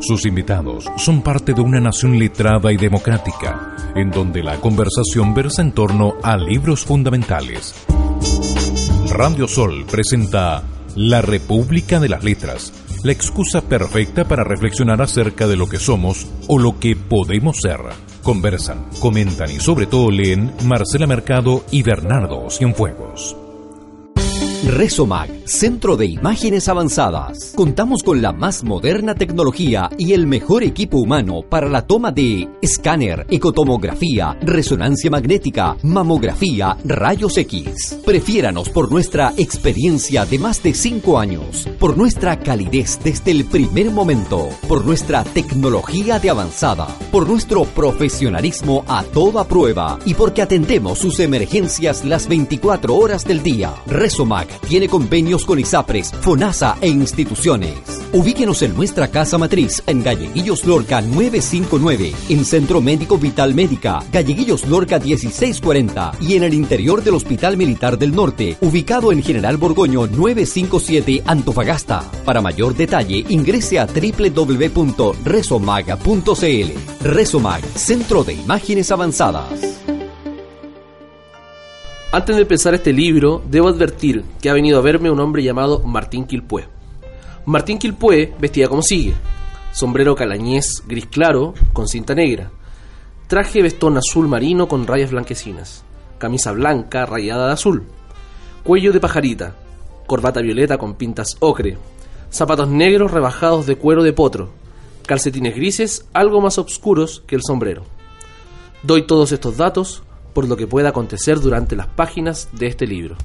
Sus invitados son parte de una nación letrada y democrática, en donde la conversación versa en torno a libros fundamentales. Radio Sol presenta La República de las Letras, la excusa perfecta para reflexionar acerca de lo que somos o lo que podemos ser. Conversan, comentan y sobre todo leen Marcela Mercado y Bernardo Cienfuegos. Resomag, Centro de Imágenes Avanzadas. Contamos con la más moderna tecnología y el mejor equipo humano para la toma de escáner, ecotomografía, resonancia magnética, mamografía, rayos X. Prefiéranos por nuestra experiencia de más de 5 años, por nuestra calidez desde el primer momento, por nuestra tecnología de avanzada, por nuestro profesionalismo a toda prueba y porque atendemos sus emergencias las 24 horas del día. Resomag tiene convenios con ISAPRES, FONASA e instituciones. Ubíquenos en nuestra casa matriz en Galleguillos Lorca 959, en Centro Médico Vital Médica, Galleguillos Lorca 1640 y en el interior del Hospital Militar del Norte, ubicado en General Borgoño 957 Antofagasta. Para mayor detalle, ingrese a www.resomag.cl. Resomag, Centro de Imágenes Avanzadas. Antes de empezar este libro, debo advertir que ha venido a verme un hombre llamado Martín Quilpué. Martín Quilpué vestía como sigue: sombrero calañés gris claro con cinta negra, traje vestón azul marino con rayas blanquecinas, camisa blanca rayada de azul, cuello de pajarita, corbata violeta con pintas ocre, zapatos negros rebajados de cuero de potro, calcetines grises algo más oscuros que el sombrero. Doy todos estos datos por lo que pueda acontecer durante las páginas de este libro.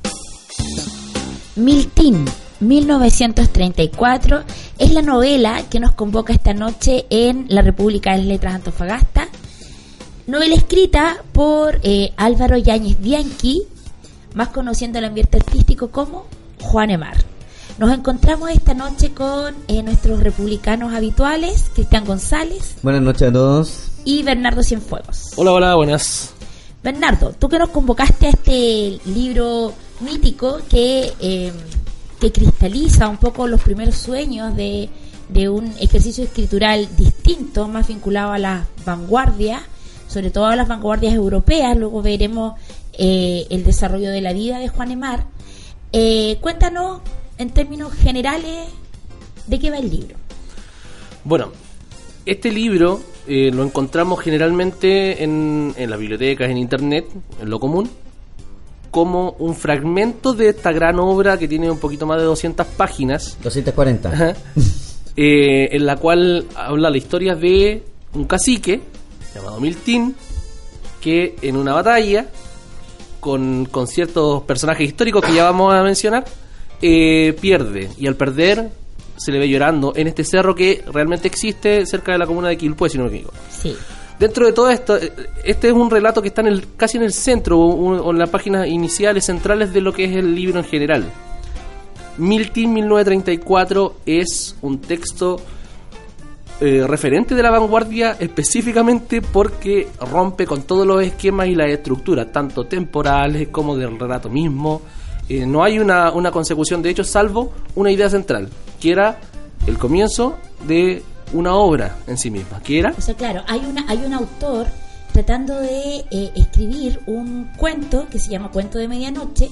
Miltín, 1934, es la novela que nos convoca esta noche en la República de las Letras Antofagasta. Novela escrita por eh, Álvaro Yáñez Bianchi, más conociendo el ambiente artístico como Juan Emar. Nos encontramos esta noche con eh, nuestros republicanos habituales, Cristian González. Buenas noches a todos. Y Bernardo Cienfuegos. Hola, hola, buenas. Bernardo, tú que nos convocaste a este libro mítico que, eh, que cristaliza un poco los primeros sueños de, de, un ejercicio escritural distinto, más vinculado a las vanguardias, sobre todo a las vanguardias europeas, luego veremos eh, el desarrollo de la vida de Juan Emar. Eh, cuéntanos en términos generales de qué va el libro. Bueno, este libro eh, lo encontramos generalmente en, en las bibliotecas, en internet, en lo común, como un fragmento de esta gran obra que tiene un poquito más de 200 páginas. 240. eh, en la cual habla la historia de un cacique llamado Miltín, que en una batalla con, con ciertos personajes históricos que ya vamos a mencionar, eh, pierde. Y al perder se le ve llorando en este cerro que realmente existe cerca de la comuna de Quilpué, si no me equivoco. Sí. Dentro de todo esto, este es un relato que está en el, casi en el centro o, o en las páginas iniciales, centrales de lo que es el libro en general. Milton 1934 es un texto eh, referente de la vanguardia específicamente porque rompe con todos los esquemas y las estructuras, tanto temporales como del relato mismo. Eh, no hay una, una consecución de hechos salvo una idea central, que era el comienzo de una obra en sí misma, que era... O sea, claro, hay, una, hay un autor tratando de eh, escribir un cuento que se llama Cuento de Medianoche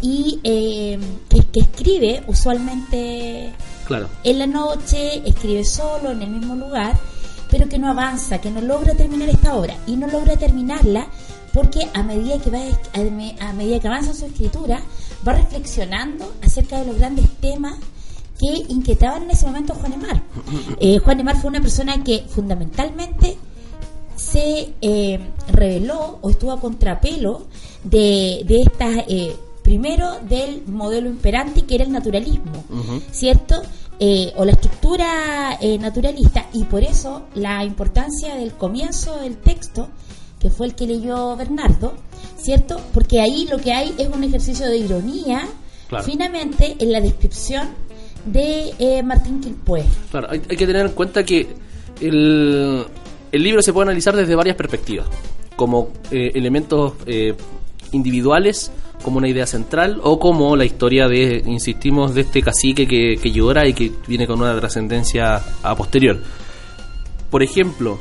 y eh, que, que, escribe usualmente claro. en la noche, escribe solo en el mismo lugar, pero que no avanza, que no logra terminar esta obra y no logra terminarla porque a medida que va a medida que avanza su escritura va reflexionando acerca de los grandes temas que inquietaban en ese momento a Juan Emar. Eh, Juan Emar fue una persona que fundamentalmente se eh, reveló o estuvo a contrapelo de, de estas, eh, primero del modelo imperante que era el naturalismo, uh -huh. ¿cierto? eh, o la estructura eh, naturalista y por eso la importancia del comienzo del texto, que fue el que leyó Bernardo, ¿cierto? Porque ahí lo que hay es un ejercicio de ironía, Claro. finamente, en la descripción de eh, Martín Quilpué. Claro, hay, hay que tener en cuenta que el, el libro se puede analizar desde varias perspectivas, como eh, elementos eh, individuales, como una idea central, o como la historia de, insistimos, de este cacique que, que llora y que viene con una trascendencia a posterior. Por ejemplo,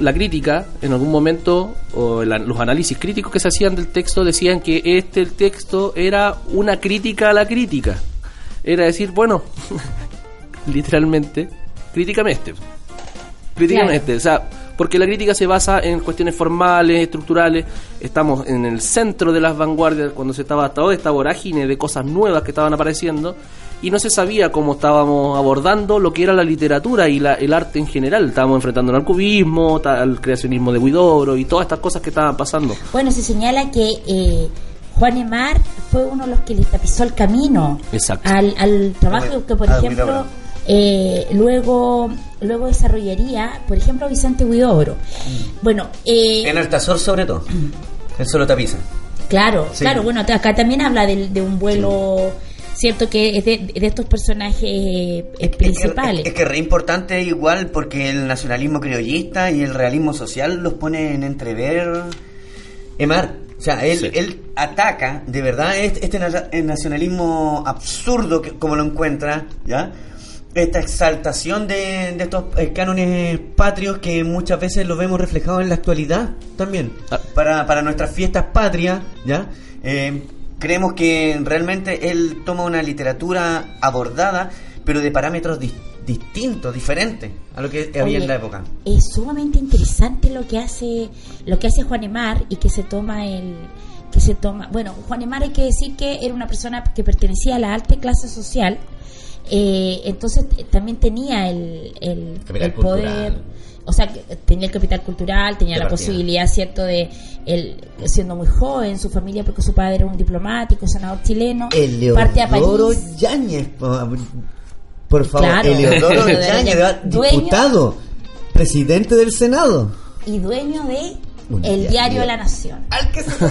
la crítica, en algún momento, o la- los análisis críticos que se hacían del texto decían que este el texto era una crítica a la crítica. Era decir, bueno, literalmente, críticame este. Críticame este. O sea, porque la crítica se basa en cuestiones formales, estructurales. Estamos en el centro de las vanguardias cuando se estaba toda esta vorágine de cosas nuevas que estaban apareciendo y no se sabía cómo estábamos abordando lo que era la literatura y la- el arte en general. Estábamos enfrentando al cubismo, al creacionismo de Huidobro y todas estas cosas que estaban pasando. Bueno, se señala que eh, Juan Emar fue uno de los que le tapizó el camino al, al trabajo que, por a ejemplo, eh, luego luego desarrollaría, por ejemplo, Vicente Huidobro. Bueno, eh, En Altazor sobre todo. Él solo tapiza. Claro, Sí. claro, bueno, acá también habla del- de, un vuelo, cierto, que es de, de estos personajes eh, Es principales. Es, es que es re importante igual porque el nacionalismo criollista y el realismo social los pone en entrever Emar. O sea, él, Sí. él ataca de verdad este, este na- el nacionalismo absurdo que, como lo encuentra, ¿ya? Esta exaltación de, de estos eh, cánones patrios que muchas veces lo vemos reflejado en la actualidad también. Ah. Para, para nuestras fiestas patrias, ¿ya? Eh, creemos que realmente él toma una literatura abordada, pero de parámetros dis- distintos, diferentes a lo que había Oye, en la época. Es sumamente interesante lo que hace lo que hace Juan Emar y que se toma el que se toma, bueno, Juan Emar hay que decir que era una persona que pertenecía a la alta clase social. eh, entonces eh, también tenía el, el, poder, cultural. O sea, que tenía el capital cultural, tenía la partida. posibilidad, cierto, de él siendo muy joven, su familia, porque su padre era un diplomático, senador chileno, parte a París. Yáñez, por, favor, Claro. Eleodoro Yáñez, diputado, presidente del Senado. y dueño de Un El diario. Diario de la Nación. Al que se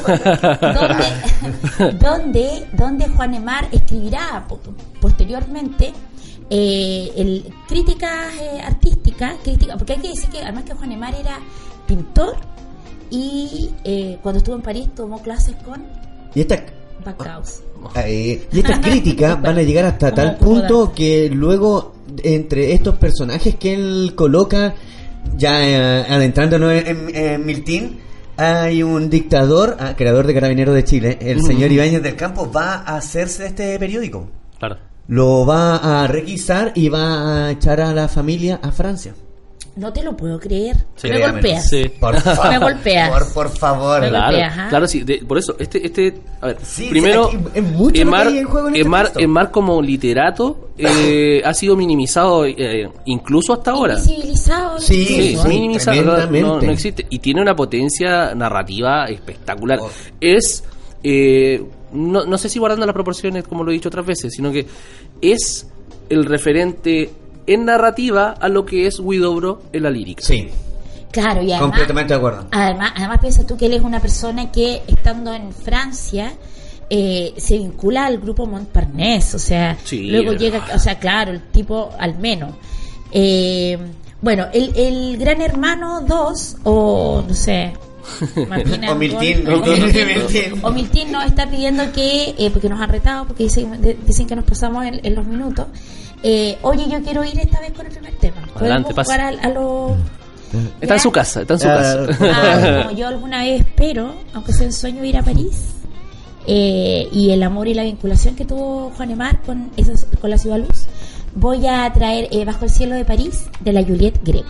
donde, donde, donde Juan Emar escribirá po- posteriormente eh, el, críticas eh, artísticas, crítica, porque hay que decir que además que Juan Emar era pintor y eh, cuando estuvo en París tomó clases con Y esta Baccaus. Eh, y estas críticas van a llegar hasta tal punto que luego entre estos personajes que él coloca, ya eh, adentrándonos en, en- en Miltín, hay un dictador, ah, creador de Carabineros de Chile, el señor Ibáñez del Campo, va a hacerse de este periódico. Claro. Lo va a requisar y va a echar a la familia a Francia. No te lo puedo creer. Sí, me créamelo. golpeas. Sí. Por favor. Me golpeas. Por, por favor. Me Claro, golpeas, ¿ah? claro, sí. de- por eso, este, este, a ver, Sí, primero, sí, aquí es mucho Emar, en juego en este Emar. Emar como literato eh, ha sido minimizado eh, incluso hasta ahora. Invisibilizado. Sí, Sí, ¿ah? minimizado, no, no- no existe. Y tiene una potencia narrativa espectacular. Oh. Es, eh, no, no sé si guardando las proporciones, como lo he dicho otras veces, sino que es el referente en narrativa a lo que es Widobro en la lírica. Sí, Claro, y además, completamente de acuerdo. Además, además piensa tú que él es una persona que estando en Francia eh, se vincula al grupo Montparnasse, o sea, Sí, luego llega, o sea, claro, el tipo al menos. Eh, bueno, el, el Gran Hermano 2, o no sé, Martina O Miltín, o o nos está pidiendo que, eh, porque nos han retado, porque dicen, de- dicen que nos pasamos en, en los minutos. Eh, oye, yo quiero ir esta vez con el primer tema. ¿Podemos Adelante, pase. jugar a, a los Está en su casa, está en su Ah, casa. Ah, como yo alguna vez espero, aunque sea un sueño, ir a París. eh, y el amor y la vinculación que tuvo Juan Emar con, esas- con la ciudad luz, voy a traer eh, Bajo el cielo de París de la Juliette Greco.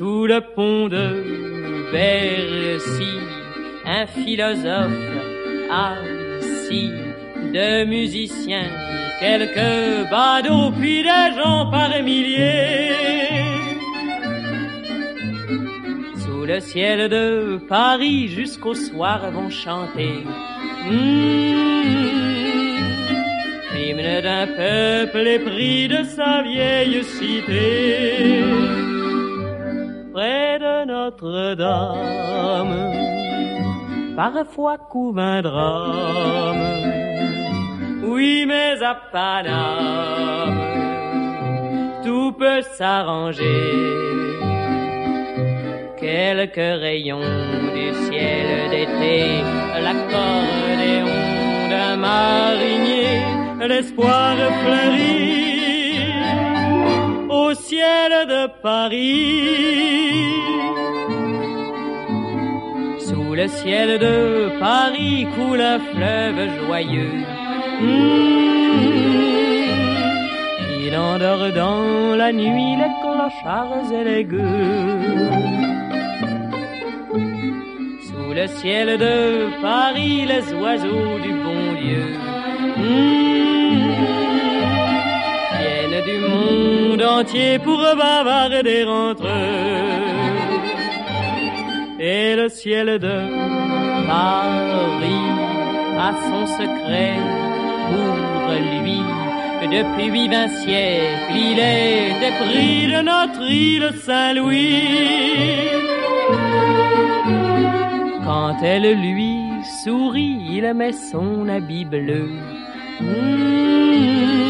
Sous le pont de Bercy, un philosophe assis, de musiciens, quelques badauds, puis des gens par milliers. Sous le ciel de Paris, jusqu'au soir vont chanter. Mmh, L'hymne d'un peuple épris de sa vieille cité. Près de Notre-Dame, parfois couvre un drame. Oui, mais à Paname, tout peut s'arranger. Quelques rayons du ciel d'été, l'accordéon d'un marinier, l'espoir fleurit de Paris. Sous le ciel de Paris coule un fleuve joyeux. Mmh. Il endort dans la nuit les clochards et les gueux. Sous le ciel de Paris, les oiseaux du bon Dieu mmh. Du monde entier pour bavarder entre eux. Et le ciel de Paris a son secret pour lui. Depuis vingt siècles, il est épris de notre île Saint-Louis. Quand elle lui sourit, il met son habit bleu. Mmh.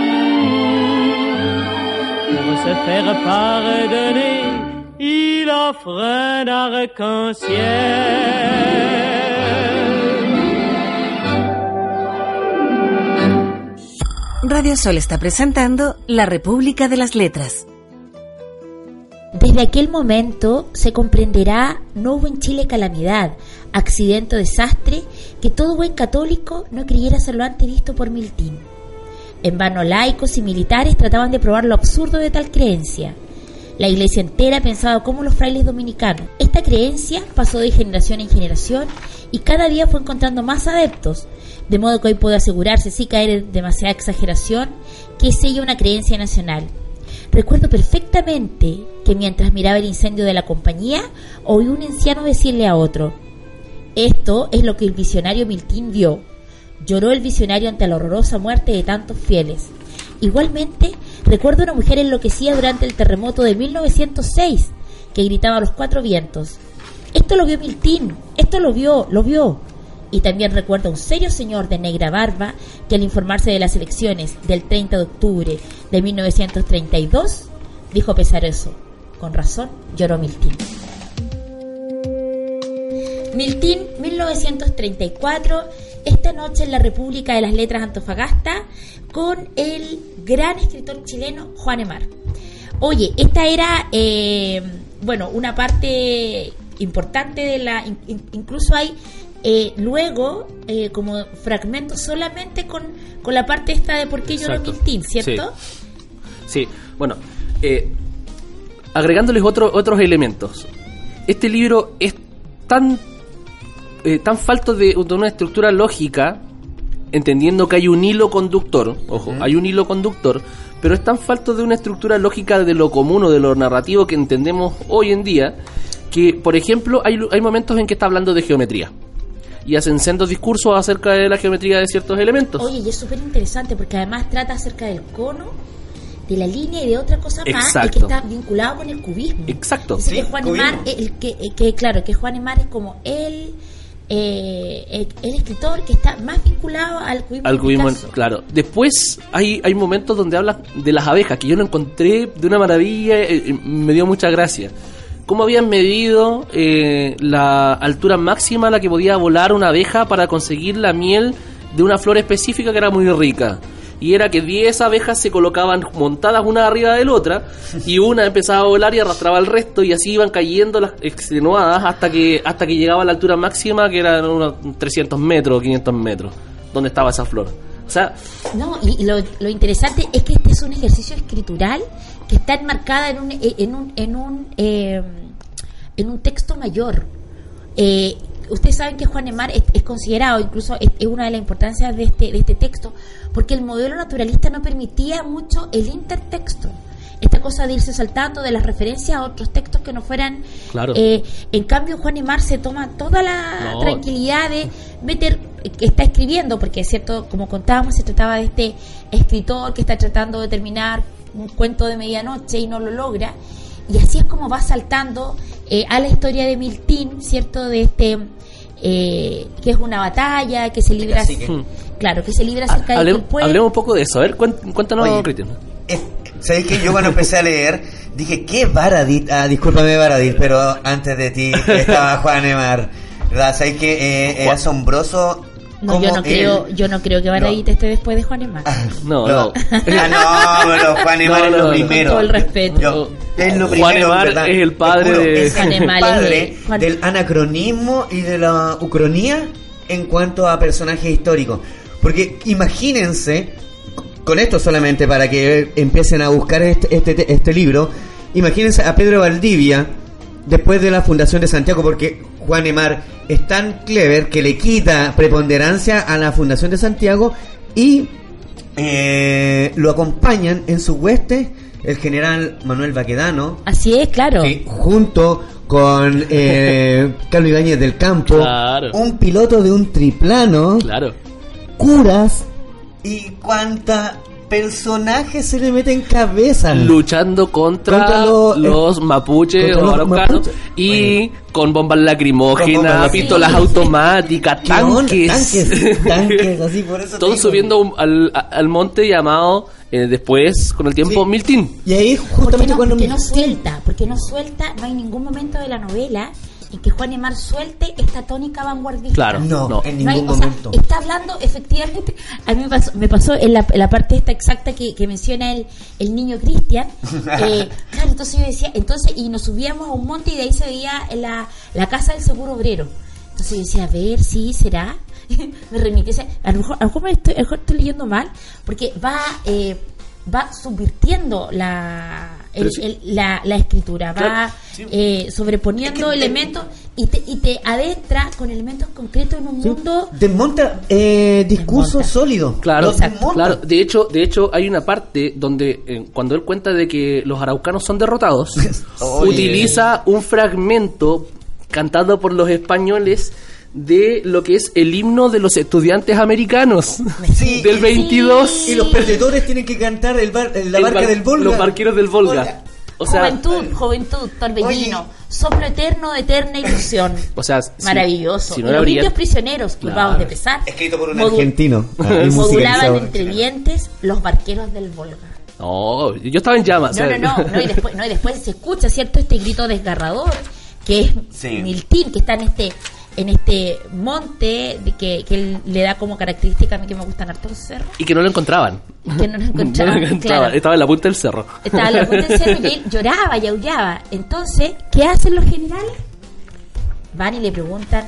Pour se faire pardonner, il offre un arc-en-ciel. Radio Sol está presentando La República de las Letras. Desde aquel momento se comprenderá no hubo en Chile calamidad, accidente o desastre que todo buen católico no creyera ser lo antes visto por Miltín. En vano laicos y militares trataban de probar lo absurdo de tal creencia. La iglesia entera pensaba como los frailes dominicanos. Esta creencia pasó de generación en generación y cada día fue encontrando más adeptos, de modo que hoy puedo asegurarse, sin caer en demasiada exageración, que es ella una creencia nacional. Recuerdo perfectamente que mientras miraba el incendio de la compañía, oí un anciano decirle a otro, esto es lo que el visionario Miltín vio. Lloró el visionario ante la horrorosa muerte de tantos fieles. Igualmente, recuerdo una mujer enloquecida durante el terremoto de 1906, que gritaba a los cuatro vientos, esto lo vio Miltín, esto lo vio, lo vio. Y también recuerdo a un serio señor de negra barba que al informarse de las elecciones del 30 de octubre de 1932, dijo pesaroso, con razón lloró Miltín. Miltín, 1934, esta noche en la República de las Letras Antofagasta, con el gran escritor chileno Juan Emar. Oye, esta era, eh, bueno, una parte importante de la... in- incluso hay eh, luego eh, como fragmentos solamente con, con la parte esta de por qué lloró Exacto. Miltín, ¿cierto? Sí, bueno, eh, agregándoles otro- otros elementos. Este libro es tan, eh, tan falto de, de una estructura lógica, entendiendo que hay un hilo conductor, ojo, hay un hilo conductor, pero es tan falto de una estructura lógica de lo común o de lo narrativo que entendemos hoy en día, que, por ejemplo, hay, hay momentos en que está hablando de geometría. Y hacen sendos discursos acerca de la geometría de ciertos elementos. Oye, y es súper interesante porque además trata acerca del cono, de la línea y de otra cosa más y que está vinculado con el cubismo. Exacto. Dice Sí, que Juan. Emar, el que, eh, que claro, que Juan Emar es como el, eh, el, escritor que está más vinculado al cubismo. Al cubismo, Picasso. claro. Después hay, hay momentos donde habla de las abejas, que yo lo encontré de una maravilla, eh, eh, me dio mucha gracia. ¿Cómo habían medido eh, la altura máxima a la que podía volar una abeja para conseguir la miel de una flor específica que era muy rica? Y era que 10 abejas se colocaban montadas una arriba de la otra y una empezaba a volar y arrastraba al resto y así iban cayendo las extenuadas hasta que hasta que llegaba a la altura máxima que eran unos 300 metros, 500 metros, donde estaba esa flor. O sea, No, y, lo interesante es que este es un ejercicio escritural que está enmarcada en un, eh, en un, en un, eh, en un texto mayor. Eh, ustedes saben que Juan Emar es, es considerado, incluso es, es una de las importancias de este, de este texto, porque el modelo naturalista no permitía mucho el intertexto. Esta cosa de irse saltando de las referencias a otros textos que no fueran. Claro. eh, en cambio, Juan Emar se toma toda la No. tranquilidad de meter que está escribiendo, porque es cierto, como contábamos, se trataba de este escritor que está tratando de terminar un cuento de medianoche y no lo logra. Y así es como va saltando eh, a la historia de Miltín, ¿cierto? De este, eh, que es una batalla, que se libra, cacique. claro, que se libra cerca de Quilpué. hablemos un poco de eso. A ver, cuént- cuéntanos, Oye, Cristian. Es- ¿Sabes que Yo cuando empecé a leer, dije, ¿qué Baradit? Ah, discúlpame Baradit, pero antes de ti estaba Juan Emar. ¿Verdad? ¿Sabes que eh, es asombroso? No, yo no creo, yo no creo que Baradit esté después de Juan Emar. No, No. no. Ah, no, pero Juan Emar No, es no, lo no. primero. Con todo el respeto. Yo- es lo Juan primero, es el padre Te juro, de- es Juan el Emar es padre el- Juan- del anacronismo y de la ucronía en cuanto a personajes históricos. Porque imagínense, con esto solamente para que empiecen a buscar este, este, este libro, imagínense a Pedro Valdivia después de la fundación de Santiago, porque Juan Emar es tan clever que le quita preponderancia a la fundación de Santiago y eh, lo acompañan en su hueste el general Manuel Baquedano, Así es, claro. que junto con eh, Carlos Ibáñez del Campo, Claro. un piloto de un triplano, Claro. curas y cuánta personajes se le mete en cabeza. Luchando contra, Contra los- los mapuches contra o los y con bombas Con lacrimógenas, bombas pistolas Sí. automáticas, tanques. tanques, tanques, así por eso. Todos subiendo un- al, al monte llamado eh, después, con el tiempo, Sí. Miltín. Y ahí justamente no, cuando porque no suelta, porque no suelta, no hay ningún momento de la novela en que Juan Emar suelte esta tónica vanguardista. Claro. No, No. en No hay- ningún o sea, momento. está hablando efectivamente, a mí me pasó, me pasó en, la, en la parte esta exacta que, que menciona el, el niño Cristian. eh, claro, entonces yo decía, entonces, y nos subíamos a un monte y de ahí se veía la, la casa del seguro obrero. Entonces yo decía, a ver, sí, será. me remití, o sea, a lo mejor, a lo mejor me estoy, a lo mejor estoy leyendo mal, porque va, eh, va subvirtiendo la, el- Pero sí. el- la, la escritura, Claro, va sí. eh, sobreponiendo Es que te- elementos y te, y te adentra con elementos concretos en un Sí. mundo Desmonta eh, discurso Desmonta. sólido. Claro, Los desmonta. claro. De hecho, de hecho hay una parte donde eh, cuando él cuenta de que los araucanos son derrotados, utiliza un fragmento cantado por los españoles de lo que es el himno de los estudiantes americanos Sí, del y- 22. Y los perdedores tienen que cantar el bar- la El barca bar- del Volga. Los barqueros del Volga. O sea, juventud, juventud, torbellino, Oye. soplo eterno de eterna ilusión. o sea, si- Maravilloso. si y no los indios prisioneros, culpados Claro. de pesar, Escrito por un modu- argentino. Ah, modulaban entre dientes los barqueros del Volga. No, yo estaba en llamas. No, o sea, no, no, no, y después, no, y después se escucha, ¿cierto? Este grito desgarrador, que es Sí. Miltín, que está en este en este monte de que, que él le da como característica a mí que me gustan harto los cerros, Y que no lo encontraban. que no lo encontraban, No lo encontraban. claro. Estaba en la punta del cerro. Estaba en la punta del cerro y él lloraba y aullaba. Entonces, ¿qué hacen los generales? Van y le preguntan,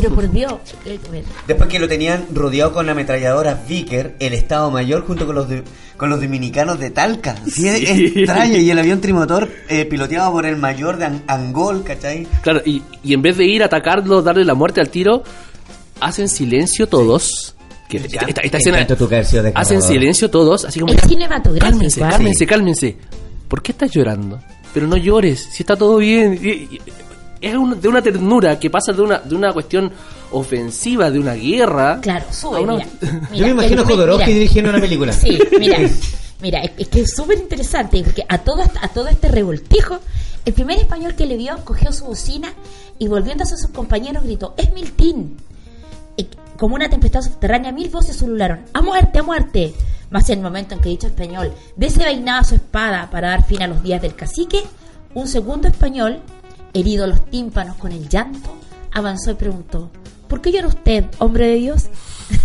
pero por Dios, eh, Después que lo tenían rodeado con la ametralladora Vicker, el Estado Mayor, junto con los de- con los dominicanos de Talca. Sí, es Sí. extraño. Y el avión trimotor eh, piloteado por el mayor de An- Angol, ¿cachai? Claro, y, y en vez de ir a atacarlo, darle la muerte al tiro, hacen silencio todos. Que esta, esta- esta Me escena. Hacen silencio todos, así como. Es ya, cinematográfico, Cálmense, ¿ah? cálmense, Sí. cálmense. ¿Por qué estás llorando? Pero no llores, si está todo bien. Y- y- Es un- de una ternura que pasa de una, de una cuestión ofensiva, de una guerra. claro, sube, una- mira, Yo me imagino Jodorowsky dirigiendo una película. Sí, mira. Mira, es, es que es súper interesante porque a todo, a todo este revoltijo, el primer español que le vio cogió su bocina y volviéndose a sus compañeros gritó, es Miltín. Y como una tempestad subterránea, mil voces ulularon, a muerte, a muerte. Más en el momento en que dicho español desenvainaba su espada para dar fin a los días del cacique, un segundo español, herido los tímpanos con el llanto, avanzó y preguntó, ¿por qué llora usted, hombre de Dios?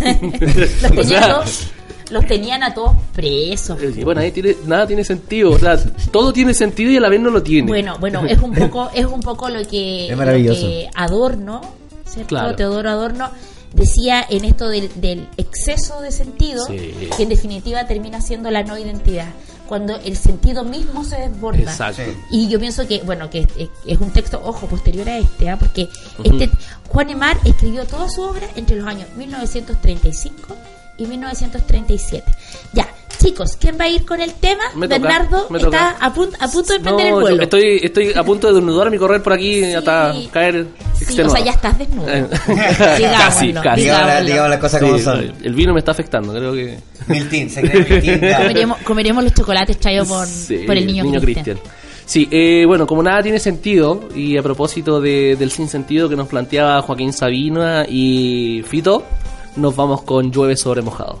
los, O sea- tenían a todos, los tenían a todos presos. Y bueno, ahí tiene, nada tiene sentido. O sea, todo tiene sentido y a la vez no lo tiene. Bueno, bueno, es un poco, es un poco lo que, Es maravilloso. lo que Adorno, ¿cierto? Claro. Teodoro Adorno decía en esto del, del exceso de sentido, Sí. que en definitiva termina siendo la no identidad, cuando el sentido mismo se desborda. Exacto. Y yo pienso que, bueno, que es, un texto, ojo, posterior a este, ¿ah? porque este Juan Emar escribió toda su obra entre los años 1935 y 1937. Ya, chicos, ¿quién va a ir con el tema? Me toca, Bernardo toca. está a, punto a punto de No, emprender el vuelo. estoy, estoy a punto de desnudar mi correr por aquí Sí. hasta caer Sí, o sea, ya estás desnudo. Eh, casi, casi. Digamos, digamos las cosas como Sí, son. el vino me está afectando, creo que. Miltín, se cree. Comeremos, comeremos los chocolates traídos por, Sí, por el niño, Cristian. Sí, eh, bueno, como nada tiene sentido, y a propósito de- del sinsentido que nos planteaba Joaquín Sabina y Fito, nos vamos con Llueve sobre mojado.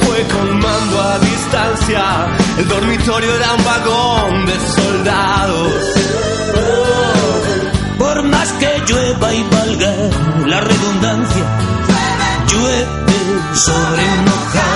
Fue con mando a distancia el dormitorio era un vagón de soldados Por más que llueva y valga la redundancia, llueve sobre mojado.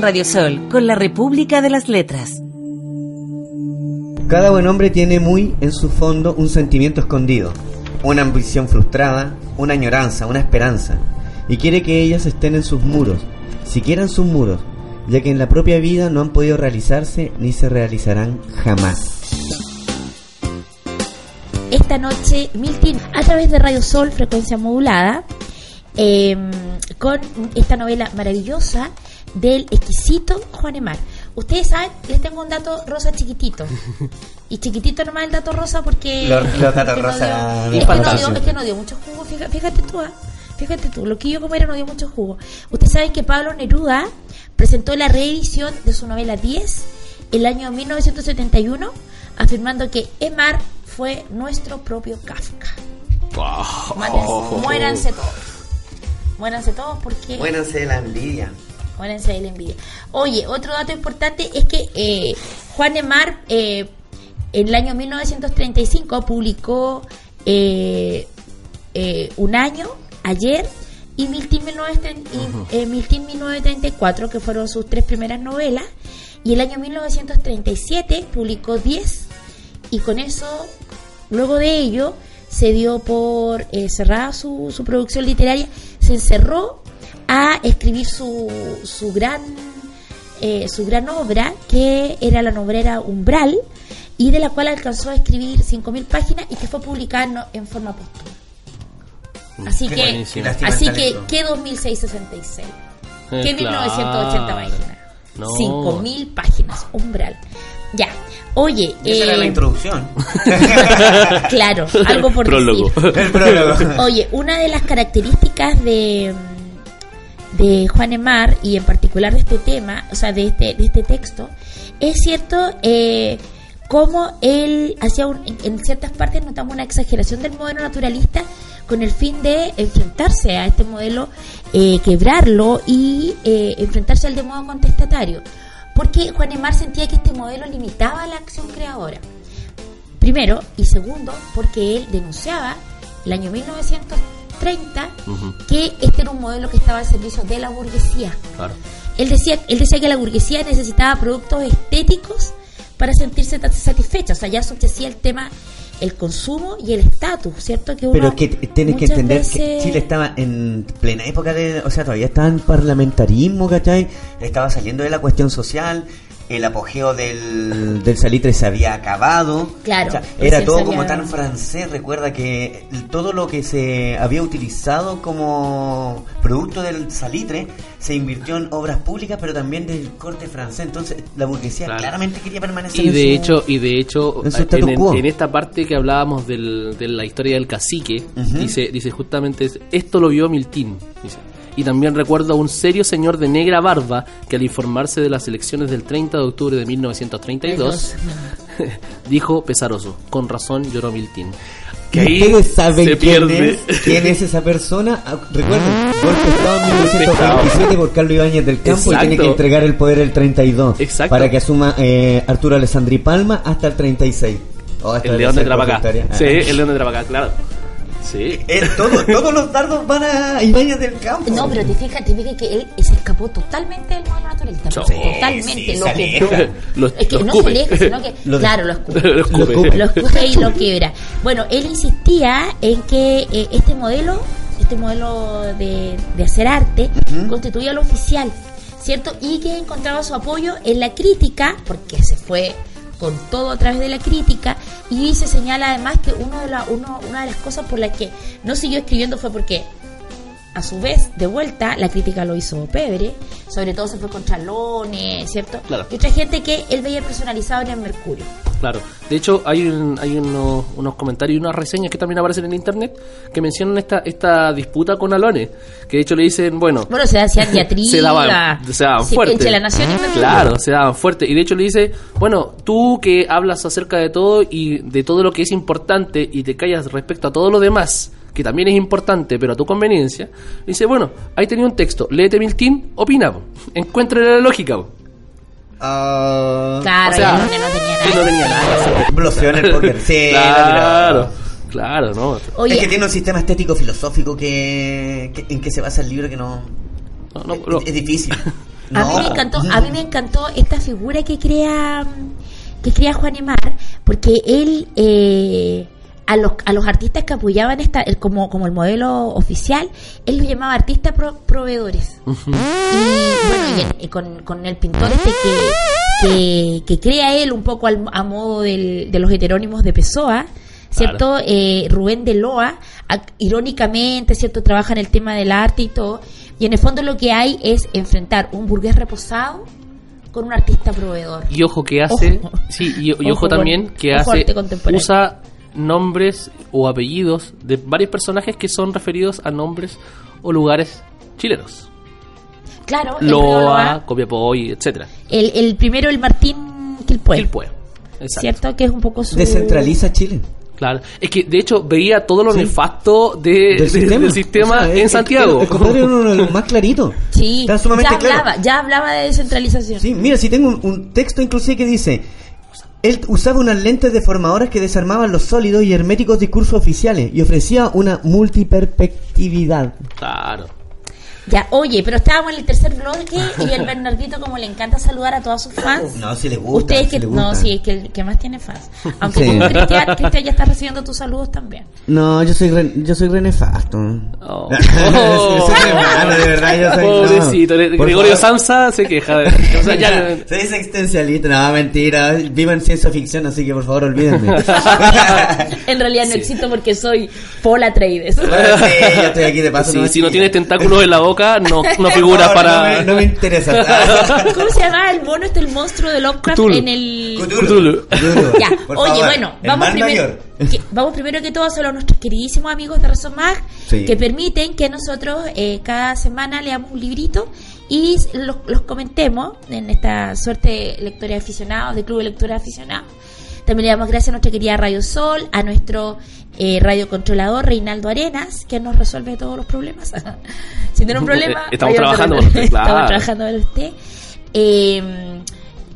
En Radio Sol con la República de las Letras. Cada buen hombre tiene muy en su fondo un sentimiento escondido, una ambición frustrada, una añoranza, una esperanza, y quiere que ellas estén en sus muros, siquiera en sus muros, ya que en la propia vida no han podido realizarse ni se realizarán jamás. esta noche Milton a través de Radio Sol, frecuencia modulada, eh, con esta novela maravillosa del exquisito Juan Emar. Ustedes saben, les tengo un dato rosa chiquitito. Y chiquitito nomás el dato rosa porque... Los- los datos no rosa dio- es, que no dio, es que no dio mucho jugo, fíjate, fíjate tú, ah. fíjate tú, lo que yo como era no dio mucho jugo. Ustedes saben que Pablo Neruda presentó la reedición de su novela 10 el año 1971, afirmando que Emar fue nuestro propio Kafka. Mátense- muéranse todos. Muéranse todos porque... Muéranse de la envidia. Muéranse de la envidia. Oye, otro dato importante es que eh, Juan Emar eh, en el año 1935 publicó eh, Un año, ayer, y Miltín, 1930 y, eh, Miltín 1934, que fueron sus tres primeras novelas, y el año 1937 publicó 10, y con eso, luego de ello, se dio por cerrada su, su producción literaria, se encerró a escribir su, su gran eh, su gran obra que era la novelera Umbral y de la cual alcanzó a escribir 5.000 páginas y que fue publicada en, en forma póstuma. Así Qué que, así que. ¿qué 2666? Eh, ¿Qué claro. 1980 páginas? No. 5.000 páginas, Umbral. Ya. Oye, Esa era la eh, introducción. claro, algo por Prólogo. decir. El prólogo. Oye, una de las características de, de Juan Emar y en particular de este tema, o sea, de este, de este texto, es cierto eh, cómo él hacía un- en- ciertas partes notamos una exageración del modelo naturalista con el fin de enfrentarse a este modelo, eh, quebrarlo y eh, enfrentarse al de modo contestatario. Porque Juan Emar sentía que este modelo limitaba la acción creadora. Primero, y segundo, porque él denunciaba el año 1930 Ujú. que este era un modelo que estaba al servicio de la burguesía. Claro. Él decía, él decía que la burguesía necesitaba productos estéticos para sentirse satisfecha. O sea, ya subyacía el tema, el consumo y el estatus, ¿cierto? Que uno Pero que tienes que entender que veces- Chile estaba en plena época de. O sea, todavía estaba en parlamentarismo, ¿cachai? Estaba saliendo de la cuestión social. El apogeo del, del salitre se había acabado. Claro, O sea, recién era todo como tan francés. Recuerda que todo lo que se había utilizado como producto del salitre se invirtió en obras públicas, pero también del corte francés. Entonces, la burguesía Claro. claramente quería permanecer Y en de su- hecho, y de hecho, en su en, statu en- quo. en esta parte que hablábamos del- de la historia del cacique, dice, dice justamente esto lo vio Miltín. dice. Y también recuerdo a un serio señor de negra barba que al informarse de las elecciones del 30 de octubre de 1932 dijo pesaroso, con razón lloró Miltín. Que ahí ¿Ustedes saben se quién pierde. es, quién es esa persona? Ah, Recuerden, golpe Estado en 1947 por Carlos Ibáñez del Campo y Exacto. tiene que entregar el poder el 32 Exacto. para que asuma eh, Arturo Alessandri Palma hasta el 36. Oh, esta El debe león de Trapacá. Ah. Sí, el león de Trapacá, claro. Sí. Eh, todo- todos los dardos van a Ibáñez del Campo. No, pero te fijas, te fijas que él se escapó totalmente del modelo naturalista. Sí, totalmente. sí, lo aleja. Lo- es que lo no escupe. se aleja, sino que. Lo- claro, lo escupe. Lo escupe. escupe. lo escupe y lo quiebra. Bueno, él insistía en que eh, este modelo, este modelo de, de hacer arte, constituía lo oficial, ¿cierto? Y que encontraba su apoyo en la crítica, porque se fue con todo a través de la crítica, y se señala además que uno de la, uno, una de las cosas por las que no siguió escribiendo fue porque a su vez, de vuelta, la crítica lo hizo Pebre, sobre todo se fue contra Lone, ¿cierto? Claro. Y otra gente que él veía personalizado en el Mercurio. Claro. De hecho, hay, un- hay unos, unos comentarios y unas reseñas que también aparecen en internet que mencionan esta, esta disputa con Alone. Que de hecho le dicen, bueno, Bueno, se hacían diatriba. se daban, se daban Sí, fuerte. Entre la nación y el. Claro, se daban fuerte. Y de hecho le dice, bueno, tú que hablas acerca de todo y de todo lo que es importante y te callas respecto a todo lo demás, que también es importante, pero a tu conveniencia, dice, bueno, ahí tenía un texto, léete Miltín, opina, po. encuéntrale la lógica. po. Ah, Claro, O sea, no tenía nada. Bloqueó en el póker. Sí, la claro, claro, ¿no? Oye, Es que tiene un sistema estético filosófico que, que- en que se basa el libro que no, No, no, es, no. es difícil. A mí me encantó, a mí me encantó esta figura que crea que crea Juan Emar, porque él eh, a los a los artistas que apoyaban esta el- como como el modelo oficial, él los llamaba artistas pro- proveedores. Y bueno, y, y con, con el pintor este que, que, que crea él un poco al- a modo del- de los heterónimos de Pessoa, ¿cierto? Eh, Rubén de Loa, a- irónicamente, ¿cierto? Trabaja en el tema del arte y todo. Y en el fondo lo que hay es enfrentar un burgués reposado con un artista proveedor. Y ojo que hace, Ojo. sí, y, y ojo, también que ojo hace, usa nombres o apellidos de varios personajes que son referidos a nombres o lugares chilenos. Claro, Loa, Loa, Copiapó y etcétera. el, el primero, el Martín Quilpué, Quilpué. Exacto. ¿cierto? Que es un poco su... Descentraliza Chile. Claro. Es que de hecho veía todo lo Sí. nefasto de, de- del sistema, O sea, en el- Santiago. El, el compadre era uno de los más claritos. Sí, Está sumamente ya claro. hablaba, ya hablaba de descentralización. Sí, mira, si tengo un, un texto inclusive que dice, él usaba unas lentes deformadoras que desarmaban los sólidos y herméticos discursos oficiales y ofrecía una multiperspectividad. Claro. Ya, oye, pero estábamos en el tercer bloque y el Bernardito como le encanta saludar a todos sus fans. No, si le gusta. Ustedes si que no, gusta. sí, es que el que más tiene fans. Aunque Sí. tú, Cristian, Cristian, ya estás recibiendo tus saludos también. No, yo soy re, yo soy re nefasto. Oh. Yo soy de verdad, yo soy... no. Pobrecito, Por Gregorio favor. Samsa se queja. De, o sea, ya, Soy existencialista, no, mentira. Vivo en ciencia ficción, así que por favor olvídenme. En realidad no Sí. existo porque soy Pola Trades. sí, yo estoy aquí de paso. Sí, no, si no tienes tentáculos en la boca, no, favor, para. No me, no me interesa. ¿Cómo se llama el mono este, el monstruo de Lovecraft Cthulhu. en el... Cthulhu. Cthulhu. Ya, Por oye, favor, bueno, vamos primero, que- vamos primero que todo a a nuestros queridísimos amigos de Resomag Sí. que permiten que nosotros eh, cada semana leamos un librito y los, los comentemos en esta suerte de lectores aficionados, de club de lectores aficionados. También le damos gracias a nuestra querida Radio Sol, a nuestro eh, radiocontrolador Reinaldo Arenas, que nos resuelve todos los problemas. si tiene un problema, Estamos trabajando usted, claro. Estamos trabajando por usted. Eh,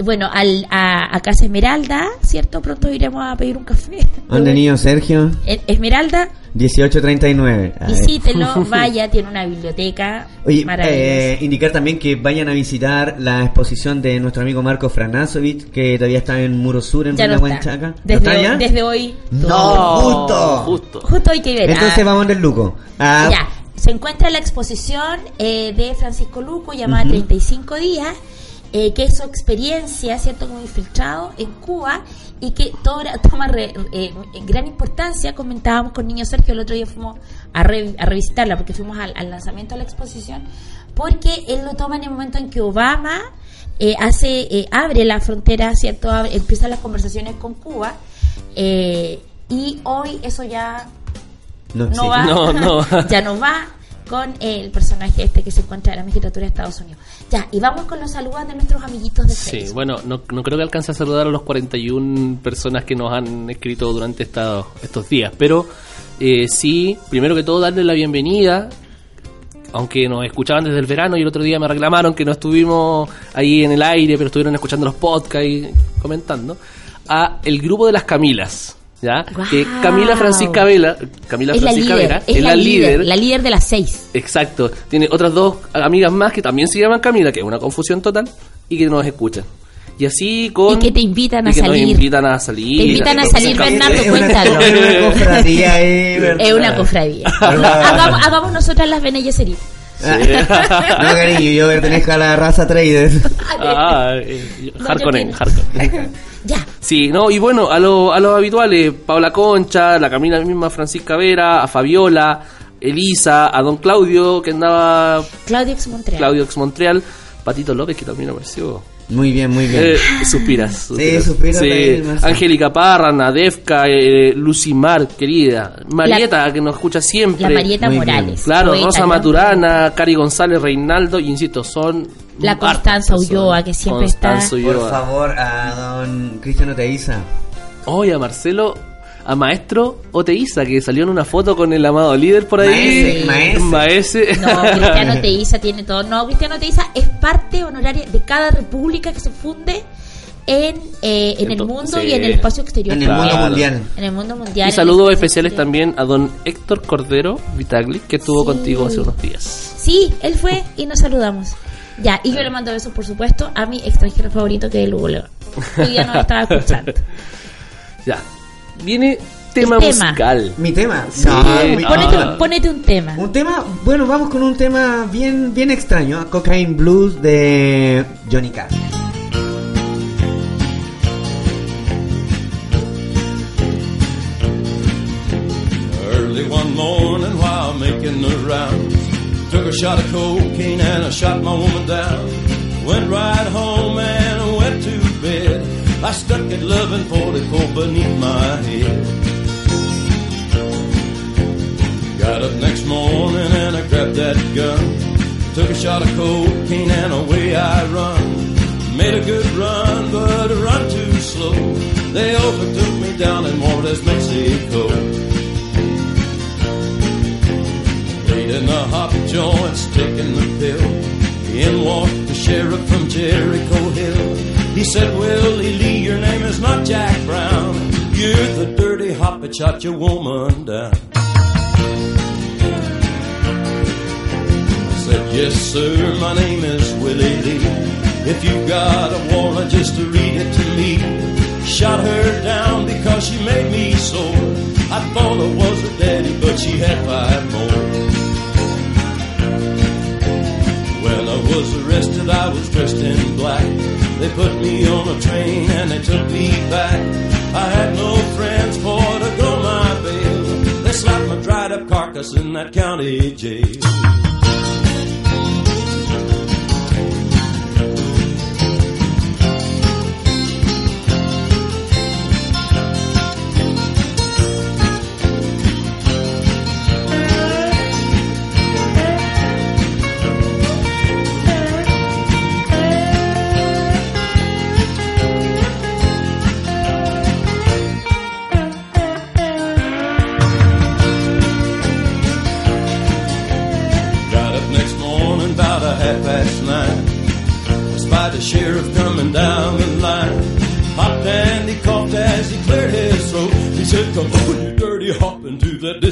bueno, al, a, a Casa Esmeralda, ¿cierto? Pronto iremos a pedir un café. ¿Dónde niño Sergio? En- Esmeralda, 1839. A ver. visítelo, vaya, tiene una biblioteca Oye, maravillosa. eh, indicar también que vayan a visitar la exposición de nuestro amigo Marco Franasovic, que todavía está en Muro Sur, en Villa. Huanchaca. ¿No Desde, desde hoy. No, justo. Justo. Justo hoy que ver. Entonces vamos del Luco. Ah, Ya, se encuentra la exposición eh, de Francisco Luco llamada Ujú. 35 días, eh, que es su experiencia, ¿cierto?, como infiltrado en Cuba y que toma, toma re- eh, gran importancia. Comentábamos con Niño Sergio, el otro día fuimos a, re- a revisitarla porque fuimos al, al lanzamiento de la exposición, porque él lo toma en el momento en que Obama eh, hace eh, abre la frontera, ¿cierto?, Abre- empiezan las conversaciones con Cuba. eh, y hoy eso ya no, no sí. va, No, no. ya no va con el personaje este que se encuentra en la magistratura de Estados Unidos. Ya, y vamos con los saludos de nuestros amiguitos de Sí, Facebook. bueno, no, no creo que alcance a saludar a los 41 personas que nos han escrito durante esta- estos días, pero eh, sí, primero que todo darle la bienvenida, aunque nos escuchaban desde el verano y el otro día me reclamaron que no estuvimos ahí en el aire, pero estuvieron escuchando los podcasts y comentando, a el grupo de las Camilas. ¿Ya? Guau. Que Camila Francisca Vela, Camila es la Francisca líder, Vera, es la, líder, la líder de las seis. Exacto. Tiene otras dos amigas más que también se llaman Camila, que es una confusión total, y que nos escuchan. Y así con... Y que te invitan y a que nos salir. invitan a salir. Te invitan a salir, Bernardo, Es una- cuéntalo. Es una cofradía. Es una cofradía. hagamos, hagamos nosotras las Bene No, cariño, yo pertenezco a la raza trader. Ah, eh, Harkonnen, Harkonnen. Ya, Sí, no, y bueno, a lo, a los habituales, Paula Concha, la Camila misma Francisca Vera, a Fabiola, Elisa, a Don Claudio, que andaba Claudio Ex Montreal. Claudio Ex Montreal, Patito López, que también apareció. Muy bien, muy bien. Eh, suspiras. suspiras. suspiras. Angélica Parra, Nadefka, eh, Lucimar, querida. Marieta, que nos escucha siempre. La Marieta Muy bien. Morales. Claro, poeta, Rosa ¿no? Maturana, Cari González, Reinaldo, y insisto, son. La Constanza. Ulloa, que siempre Constanza está- Por Ulloa. favor, a don Cristiano Teiza. Oye, a Marcelo, a Maestro Oteiza, que salió en una foto con el amado líder por ahí. Maese, Maese. No, Cristiano Teiza tiene todo. No, Cristiano Teiza es parte honoraria de cada república que se funde en, eh, en el mundo sí. y en el espacio exterior. En el mundo Claro. mundial. En el mundo mundial. Y saludos espacio especiales exterior. también a don Héctor Cordero Vitagli, que estuvo Sí. contigo hace unos días. Sí, él fue y nos saludamos. Ya, y yo le mando besos, por supuesto, a mi extranjero favorito, que es el Hugo León. Hoy día no estaba escuchando. Ya. Viene tema, tema. musical. Mi tema. Sí. No, mi- Ponete, Ah. ponete un tema. Un tema, bueno, vamos con un tema bien, bien extraño, Cocaine Blues de Johnny Cash. Early one morning while making the rounds, took a shot of cocaine and I shot my woman down. Went right home and bed. I stuck at 1144 beneath my head. Got up next morning and I grabbed that gun. Took a shot of cocaine and away I run. Made a good run, but a run too slow. They overtook me down in Juarez, Mexico. Laid in the hop joints, taking the pill. In walked the sheriff from Jericho Hill. He said, Willie Lee, your name is not Jack Brown. You're the dirty hop that shot your woman down. I said, Yes, sir, my name is Willie Lee. If you got a warrant, just to read it to me. Shot her down because she made me sore. I thought I was her daddy, but she had five more. Arrested, I was dressed in black. They put me on a train and they took me back. I had no friends for to go my bail. They slapped my dried up carcass in that county jail.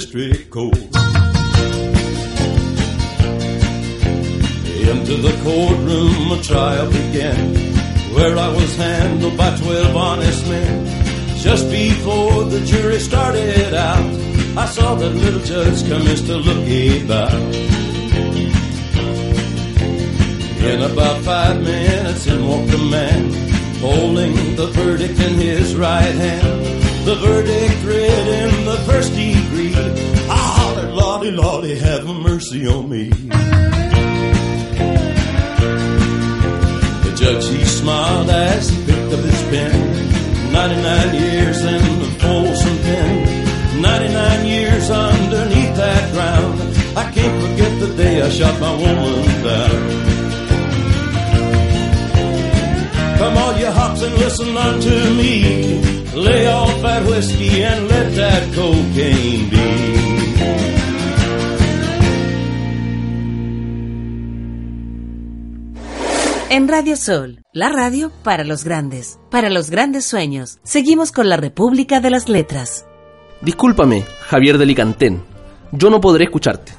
District court. Into the courtroom, a trial began, where I was handled by twelve honest men. Just before the jury started out, I saw that little judge come to look about. In about five minutes, in walked a man, holding the verdict in his right hand. The verdict read in the first degree. Lordy, Lordy, have mercy on me. The judge, he smiled as he picked up his pen. 99 years in the Folsom pen. 99 years underneath that ground. I can't forget the day I shot my woman down. Come all you hops and listen unto me. Lay off that whiskey and let that cocaine be. En Radio Sol, la radio para los grandes, para los grandes sueños. Seguimos con la República de las Letras. Discúlpame, Javier de Licantén. Yo no podré escucharte.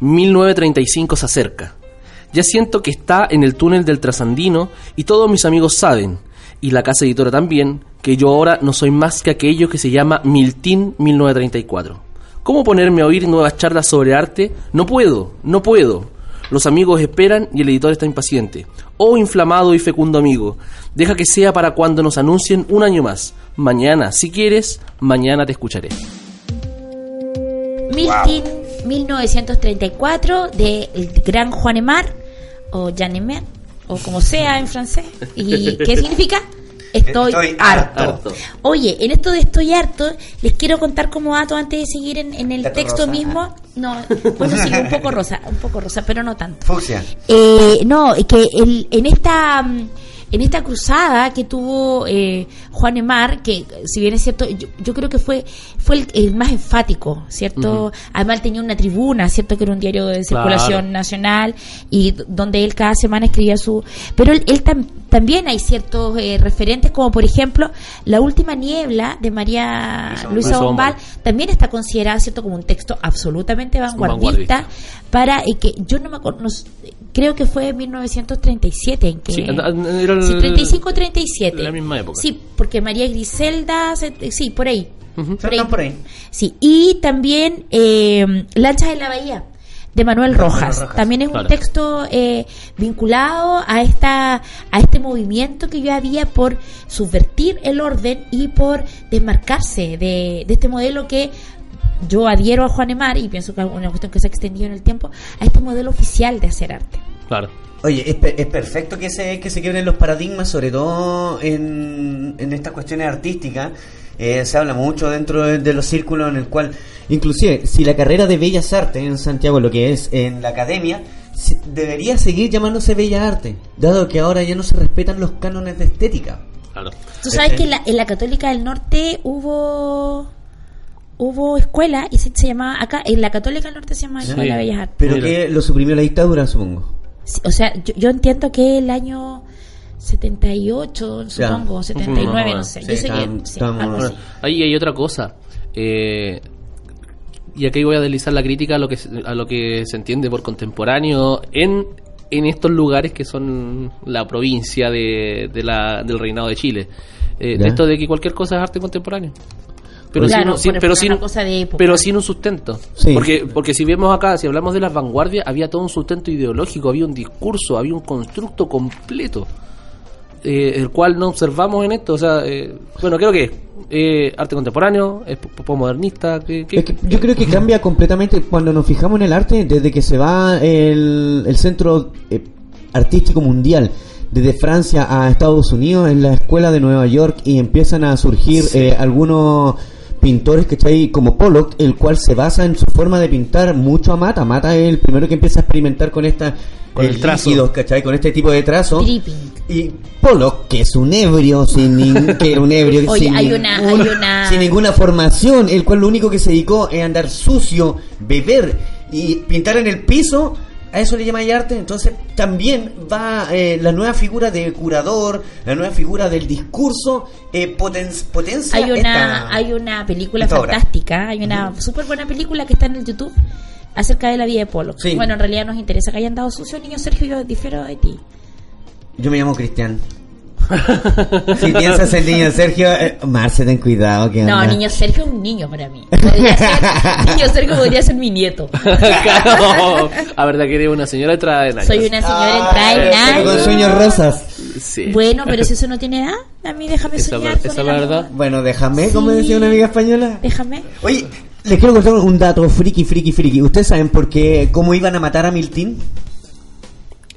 1935 se acerca. Ya siento que está en el túnel del trasandino y todos mis amigos saben, y la casa editora también, que yo ahora no soy más que aquello que se llama Miltín 1934. ¿Cómo ponerme a oír nuevas charlas sobre arte? No puedo, no puedo. Los amigos esperan y el editor está impaciente. Oh inflamado y fecundo amigo, deja que sea para cuando nos anuncien un año más. Mañana, si quieres, mañana te escucharé. Milton 1934 de el gran Juan Emar o Jean Emar o como sea en francés. ¿Y qué significa? Estoy, Estoy harto. harto. Oye, en esto de estoy harto, les quiero contar como dato antes de seguir en, en el texto rosa. mismo. No, bueno, sí, un poco rosa, un poco rosa, pero no tanto. Fucsia. Eh, no, que el, en esta en esta cruzada que tuvo eh, Juan Emar, que si bien es cierto, yo, yo creo que fue fue el, el más enfático, ¿cierto? Además él tenía una tribuna, ¿cierto? Que era un diario de circulación Claro. nacional y donde él cada semana escribía su... Pero él, él tam- también hay ciertos eh, referentes, como por ejemplo La última niebla de María Luisa Luisa Bombal. Bombal, también está considerada cierto como un texto absolutamente vanguardista, vanguardista. para eh, que yo no me acuerdo, creo que fue en 1937 en que Sí, era el- sí, 35 37 la misma época. Sí, porque María Griselda, se- sí, por ahí. Ujú. Por ahí. Están por ahí. Sí, y también eh, Lanchas en la Bahía de Manuel Rojas. Rojas. También es un texto eh, vinculado a esta a este movimiento que yo había por subvertir el orden y por desmarcarse de, de este modelo que yo adhiero a Juan Emar y pienso que es una cuestión que se ha extendido en el tiempo a este modelo oficial de hacer arte. Claro. Oye, es, pe- es perfecto que se, que se quiebren los paradigmas, sobre todo en, en estas cuestiones artísticas. Eh, se habla mucho dentro de, de los círculos en el cual, inclusive, si la carrera de Bellas Artes en Santiago, lo que es en la academia, si- debería seguir llamándose Bellas Artes, dado que ahora ya no se respetan los cánones de estética. Claro. Tú sabes Este- que en la, en la Católica del Norte hubo hubo escuela y se, se llamaba acá en la Católica del Norte se llama Escuela de Bellas Artes. Pero que lo suprimió la dictadura, supongo. Sí, o sea, yo, yo entiendo que el año 78, Ya. supongo, 79, No, no sé. sí, yo sé que sí, algo así. Ahí hay otra cosa. Eh, y aquí voy a deslizar la crítica a lo que se- a lo que se entiende por contemporáneo en, en estos lugares que son la provincia de, de la, del reinado de Chile. Eh, Ya. de esto de que cualquier cosa es arte contemporáneo. Pero, Claro, sin, pero, sin, una cosa de época. pero sin un sustento. Sí. Porque, porque si vemos acá, si hablamos de las vanguardias, había todo un sustento ideológico, había un discurso, había un constructo completo, eh, el cual no observamos en esto. O sea, eh, bueno, creo que eh, arte contemporáneo, es modernista. Que, que- Es que yo creo que cambia completamente cuando nos fijamos en el arte desde que se va el, el centro eh, artístico mundial desde Francia a Estados Unidos en la escuela de Nueva York y empiezan a surgir eh, algunos pintores que ahí como Pollock el cual se basa en su forma de pintar mucho a Mata Mata es el primero que empieza a experimentar con esta Con eh, el trazo. líquidos, ¿cachai? con este tipo de trazo y Pollock, que es un ebrio, sin nin- que era un ebrio Oye, sin, hay una- ningún- hay una- sin ninguna formación, el cual lo único que se dedicó es andar sucio, beber y pintar en el piso, a eso le llama arte. Entonces también va eh, la nueva figura de curador, la nueva figura del discurso, eh, poten- potencia. Hay una, esta- hay una película fantástica, hay una súper buena película que está en el YouTube acerca de la vida de Polo. Sí. Bueno, en realidad nos interesa que hayan dado sucio, niño Sergio, yo difiero de ti. Yo me llamo Cristian. si piensas en niño Sergio, eh, Marce, ten cuidado. Que No, anda. niño Sergio es un niño para mí. Podría ser- niño Sergio podría ser mi nieto. Claro. A verdad que eres una señora entrada en años. Soy una señora entrada en pero con años. sueños rosas. Sí. Bueno, pero si eso no tiene edad, a mí déjame Esa soñar ver- esa el amor. verdad. Bueno, déjame, como Sí. decía una amiga española. Déjame. Oye, les quiero contar un dato friki, friki, friki. ¿Ustedes saben por qué, cómo iban a matar a Miltín?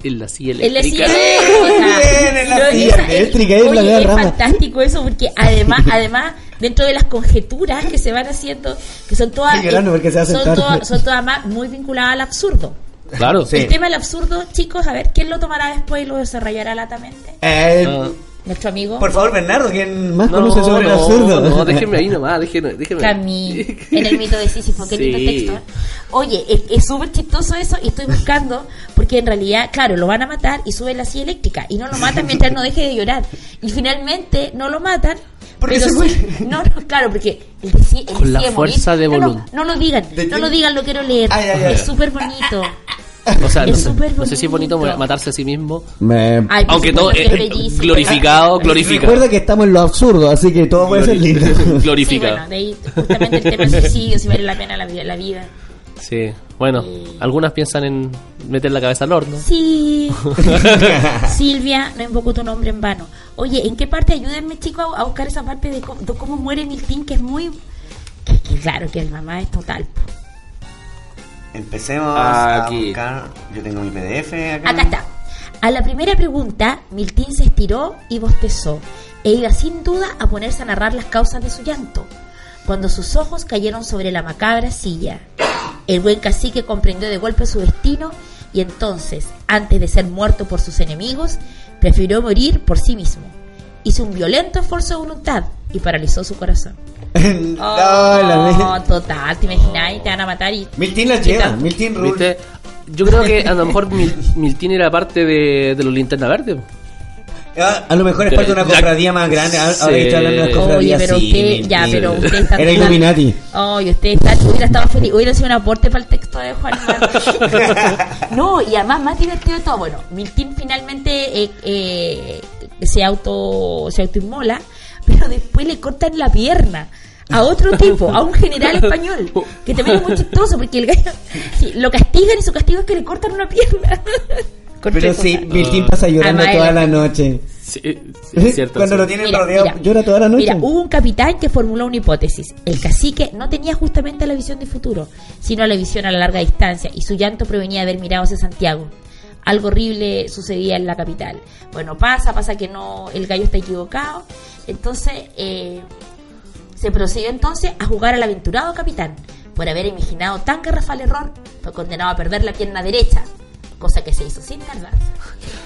En la silla En la eléctrica. silla en la silla eléctrica, es oye, es fantástico eso porque además, además dentro de las conjeturas que se van haciendo, que son todas, hacen son, todas son todas más muy vinculadas al absurdo. Claro. Sí. El tema del absurdo, chicos, a ver, ¿quién lo tomará después y lo desarrollará latamente? Eh, Ah. Nuestro amigo Por favor, Bernardo, ¿quién más No, conoce sobre el no, absurdo? No, déjenme ahí nomás, déjenme. déjenme. Camille, en el mito de Sísifo, qué lindo texto. ¿eh? Oye, es- es súper chistoso eso y estoy buscando, porque en realidad, claro, lo van a matar y sube la silla eléctrica y no lo matan mientras no deje de llorar. Y finalmente no lo matan. Porque pero sí- no, no, claro, porque él decide, él Con la morir. fuerza de No, no, voluntad. No, lo digan, ¿De no lo digan, lo quiero leer. Ay, ay, ay. Es súper bonito. O sea, no no sé si es bonito matarse a sí mismo. Me- Ay, Aunque todo es glorificado, glorificado. Recuerda que estamos en lo absurdo, así que todo puede ser lindo. Sí, Glorificado. bueno, de ahí justamente el tema del suicidio, si vale la pena la vida. La vida. Sí. Bueno, algunas piensan en meter la cabeza al horno. Sí. Silvia, no invoco tu nombre en vano. Oye, ¿en qué parte? Ayúdenme, chicos, a, a buscar esa parte de cómo, de cómo muere Miltín, que es muy... Que, que claro, que el mamá es total. Empecemos Aquí. a buscar. Yo tengo mi PDF acá. Acá está. A la primera pregunta, Miltín se estiró y bostezó, e iba sin duda a ponerse a narrar las causas de su llanto, cuando sus ojos cayeron sobre la macabra silla. El buen cacique comprendió de golpe su destino y entonces, antes de ser muerto por sus enemigos, prefirió morir por sí mismo. Hizo un violento esfuerzo de voluntad y paralizó su corazón. no, la Oh, total, te imaginas, te van a matar y... Miltín la lleva. Miltín Rule. Yo creo que a lo mejor Mil- Miltín era parte de, de los linterna verde. Ah, A lo mejor es parte de una cofradía más grande. Ah, Ahora Sí. estoy hablando de las Oye, cofradías, pero sí, usted, ya, pero usted está Era Illuminati. Oye, usted está, hubiera estado feliz, hubiera sido un aporte para el texto de Juan. No, y además más divertido de todo. Bueno, Miltín finalmente eh, eh, se auto se autoinmola, pero después le cortan la pierna a otro tipo, a un general español, que también es muy chistoso porque el gallo sí, lo castigan y su castigo es que le cortan una pierna. Pero sí, Miltín pasa llorando Además, toda la noche. Sí, sí, es cierto. Cuando sí. lo tienen Mira, rodeado, mira. llora toda la noche. Mira, hubo un capitán que formuló una hipótesis. El cacique no tenía justamente la visión de futuro, sino la visión a la larga distancia, y su llanto provenía de haber mirado hacia Santiago. Algo horrible sucedía en la capital. Bueno, pasa, pasa que no, el gallo está equivocado. Entonces, eh, se procedió entonces a jugar al aventurado capitán. Por haber imaginado tan garrafal error, fue condenado a perder la pierna derecha, cosa que se hizo sin tardanza.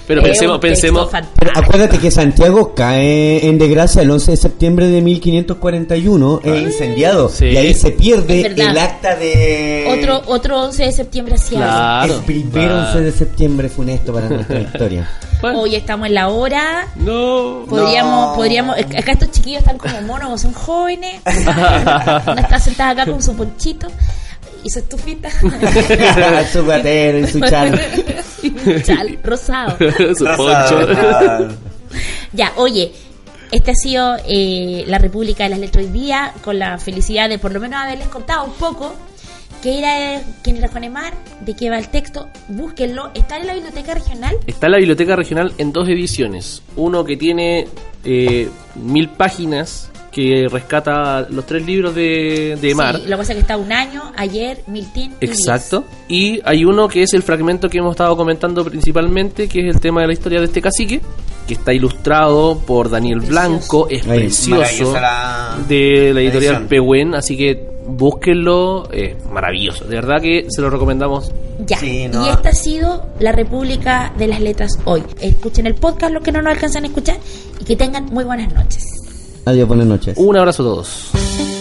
Pero pensemos, pensemos, fantástico. Pero acuérdate que Santiago cae en desgracia el 11 de septiembre de 1541, es incendiado. Sí. Y ahí se pierde el acta de. Otro, otro 11 de septiembre hacia Claro. El primer Ah. 11 de septiembre funesto para nuestra historia. Bueno. Hoy estamos en la hora. no. Podríamos, No. podríamos, acá estos chiquillos están como monos, son jóvenes. Una está sentada acá con su ponchito y su estufita. su gatero y su chal. Y un chal rosado. Su poncho. Ya, oye, esta ha sido eh, la República de las Letras hoy día, con la felicidad de por lo menos haberles contado un poco qué era, quién era Juan Emar, de qué va el texto. Búsquenlo, está en la biblioteca regional. Está en la biblioteca regional en dos ediciones. Uno que tiene eh, mil páginas que rescata los tres libros de, de Mar. Sí, lo que pasa es que está un año, ayer, Miltín. y Exacto. Y hay uno que es el fragmento que hemos estado comentando principalmente, que es el tema de la historia de este cacique, que está ilustrado por Daniel Precioso. Blanco, es Ay, precioso, la- de la editorial. Pehuen, así que búsquenlo, es maravilloso. De verdad que se lo recomendamos. Ya. Sí, no. Y esta ha sido la República de las Letras hoy. Escuchen el podcast, los que no nos alcanzan a escuchar, y que tengan muy buenas noches. Adiós, buenas noches. Un abrazo a todos.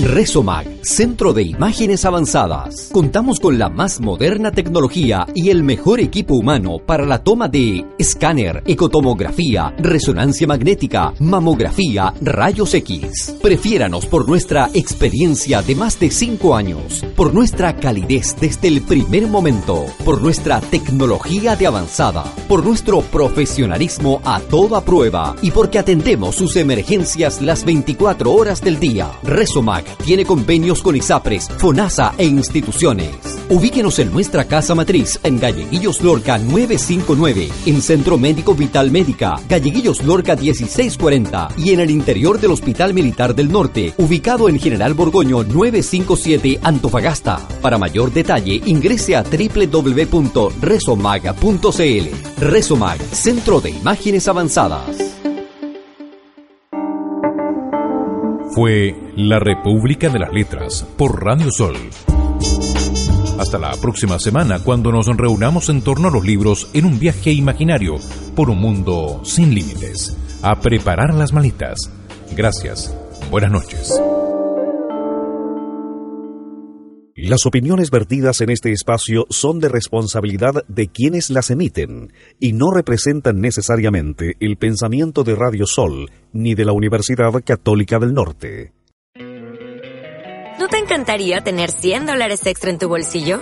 Resomag, Centro de Imágenes Avanzadas. Contamos con la más moderna tecnología y el mejor equipo humano para la toma de escáner, ecotomografía, resonancia magnética, mamografía, rayos X. Prefiéranos por nuestra experiencia de más de 5 años, por nuestra calidez desde el primer momento, por nuestra tecnología de avanzada, por nuestro profesionalismo a toda prueba y porque atendemos sus emergencias las 24 horas del día. Resomag tiene convenios con ISAPRES, FONASA e instituciones. Ubíquenos en nuestra casa matriz en Galleguillos Lorca 959, en Centro Médico Vital Médica, Galleguillos Lorca 1640 y en el interior del Hospital Militar del Norte, ubicado en General Borgoño 957 Antofagasta. Para mayor detalle, ingrese a www.resomag.cl. Resomag, Centro de Imágenes Avanzadas. Fue La República de las Letras por Radio Sol. Hasta la próxima semana cuando nos reunamos en torno a los libros en un viaje imaginario por un mundo sin límites. A preparar las malitas. Gracias. Buenas noches. Las opiniones vertidas en este espacio son de responsabilidad de quienes las emiten y no representan necesariamente el pensamiento de Radio Sol ni de la Universidad Católica del Norte. ¿No te encantaría tener 100 dólares extra en tu bolsillo?